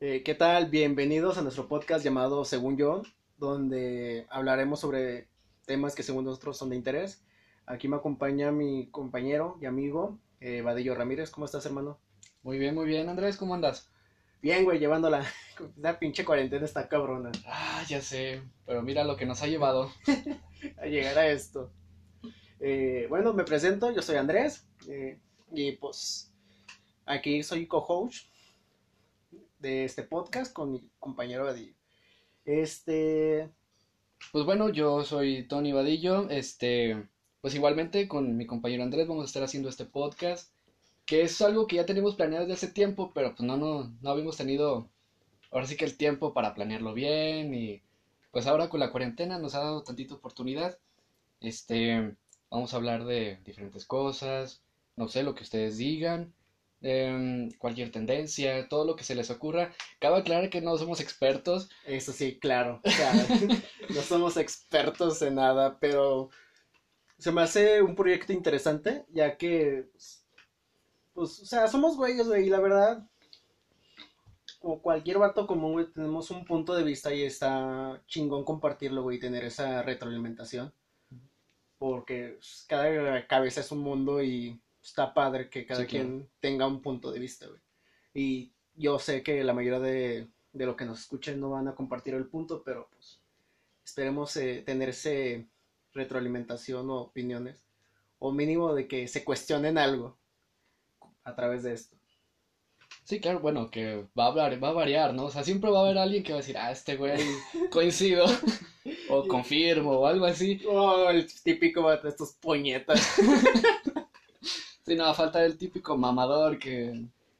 Eh, ¿Qué tal? Bienvenidos a nuestro podcast llamado Según Yo, donde hablaremos sobre temas que según nosotros son de interés. Aquí me acompaña mi compañero y amigo, eh, Vadillo Ramírez. ¿Cómo estás, hermano? Muy bien, muy bien. Andrés, ¿cómo andas? Bien, güey, llevándola. La pinche cuarentena está cabrona. Ah, ya sé, pero mira lo que nos ha llevado. a llegar a esto. Eh, bueno, me presento, yo soy Andrés. eh, y pues aquí soy co-host de este podcast con mi compañero Vadillo. Este, Pues bueno, yo soy Tony Vadillo. Este, pues igualmente con mi compañero Andrés vamos a estar haciendo este podcast, que es algo que ya tenemos planeado desde hace tiempo, pero pues no, no, no habíamos tenido ahora sí que el tiempo para planearlo bien y pues ahora con la cuarentena nos ha dado tantita oportunidad. Este, vamos a hablar de diferentes cosas, no sé, lo que ustedes digan, em, cualquier tendencia, todo lo que se les ocurra. Cabe aclarar que no somos expertos, eso sí, claro. No somos expertos en nada, pero se me hace un proyecto interesante, ya que, pues, pues, o sea, somos güeyes, güey, y la verdad, como cualquier vato común, güey, tenemos un punto de vista y está chingón compartirlo, güey, y tener esa retroalimentación. Porque pues, cada cabeza es un mundo y está padre que cada Sí, claro. quien tenga un punto de vista, güey. Y yo sé que la mayoría de, de lo que nos escuchen no van a compartir el punto, pero pues esperemos eh, tener ese retroalimentación o opiniones, o mínimo de que se cuestionen algo a través de esto. Sí, claro, bueno, que va a, hablar, va a variar, ¿no? O sea, siempre va a haber alguien que va a decir, ah, este güey coincido, o confirmo, o algo así. Oh, el típico vato, estos puñetas. Sí, no, falta el típico mamador que,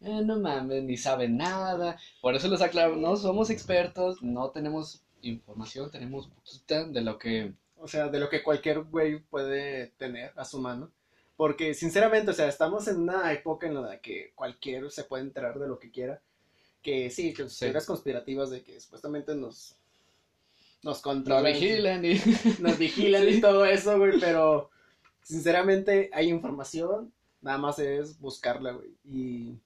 eh, no mames, ni sabe nada. Por eso les aclaro, no somos expertos, no tenemos información, tenemos poquita de lo que... O sea, de lo que cualquier güey puede tener a su mano. Porque, sinceramente, o sea, estamos en una época en la que cualquier se puede enterar de lo que quiera. Que sí, que Sí. teorías conspirativas de que supuestamente nos, nos Nos controlan. vigilan y... nos vigilan y todo eso, güey, pero sinceramente hay información, nada más es buscarla, güey. Y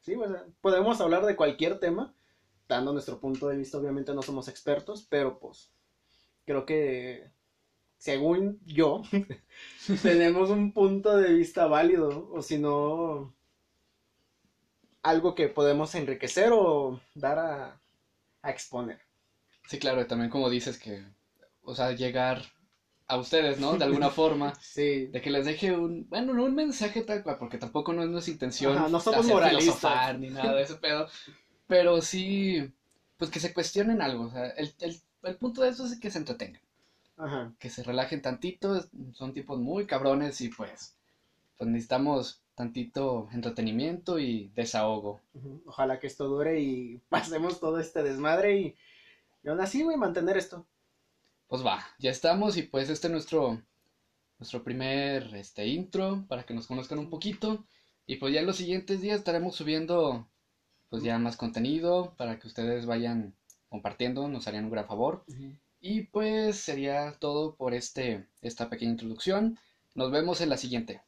sí, podemos hablar de cualquier tema, dando nuestro punto de vista, obviamente no somos expertos, pero pues creo que según yo tenemos un punto de vista válido, o si no algo que podemos enriquecer o dar a, a exponer. Sí, claro, y también como dices que, o sea, llegar a ustedes, ¿no? De alguna forma, Sí, de que les deje un, bueno, no un mensaje tal cual, porque tampoco no es nuestra intención Ajá, no somos filosofar ni nada de ese pedo, pero sí, pues que se cuestionen algo, o sea, el, el, el punto de eso es que se entretengan, ajá. que se relajen tantito, son tipos muy cabrones y pues, pues necesitamos tantito entretenimiento y desahogo. Ojalá que esto dure y pasemos todo este desmadre y, y aún así, güey, mantener esto. Pues va, ya estamos y pues este es nuestro, nuestro primer este, intro para que nos conozcan un poquito. Y pues ya en los siguientes días estaremos subiendo pues ya más contenido para que ustedes vayan compartiendo, nos harían un gran favor. Y pues sería todo por este, esta pequeña introducción. Nos vemos en la siguiente.